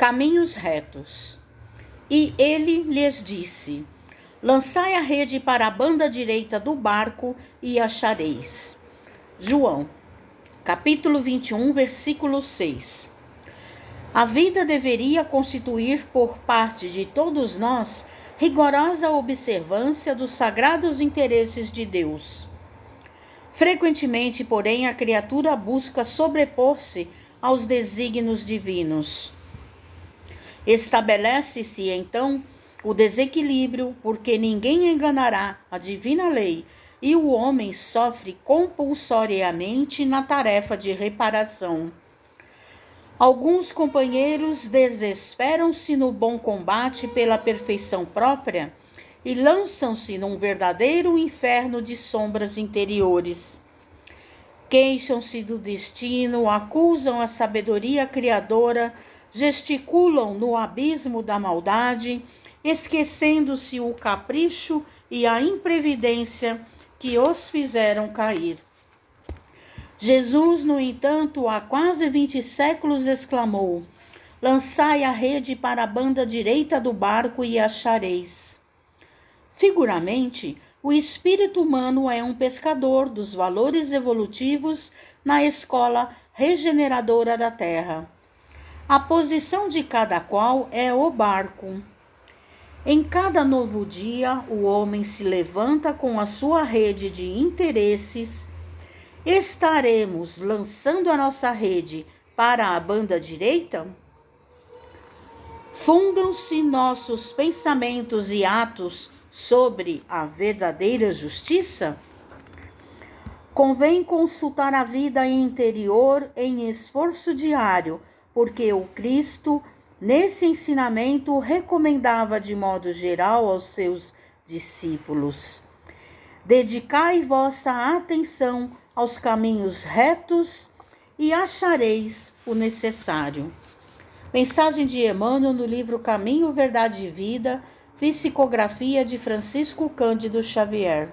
caminhos retos. E ele lhes disse: Lançai a rede para a banda direita do barco e achareis. João, capítulo 21, versículo 6. A vida deveria constituir por parte de todos nós rigorosa observância dos sagrados interesses de Deus. Frequentemente, porém, a criatura busca sobrepor-se aos desígnios divinos. Estabelece-se então o desequilíbrio, porque ninguém enganará a divina lei, e o homem sofre compulsoriamente na tarefa de reparação. Alguns companheiros desesperam-se no bom combate pela perfeição própria e lançam-se num verdadeiro inferno de sombras interiores. Queixam-se do destino, acusam a sabedoria criadora, gesticulam no abismo da maldade, esquecendo-se o capricho e a imprevidência que os fizeram cair. Jesus, no entanto, há quase vinte séculos exclamou: Lançai a rede para a banda direita do barco e achareis. Figuramente, o espírito humano é um pescador dos valores evolutivos na escola regeneradora da Terra. A posição de cada qual é o barco. Em cada novo dia, o homem se levanta com a sua rede de interesses. Estaremos lançando a nossa rede para a banda direita? Fundam-se nossos pensamentos e atos sobre a verdadeira justiça? Convém consultar a vida interior em esforço diário, porque o Cristo, nesse ensinamento, recomendava de modo geral aos seus discípulos: Dedicai vossa atenção aos caminhos retos e achareis o necessário. Mensagem de Emmanuel no livro Caminho, Verdade e Vida Psicografia de Francisco Cândido Xavier.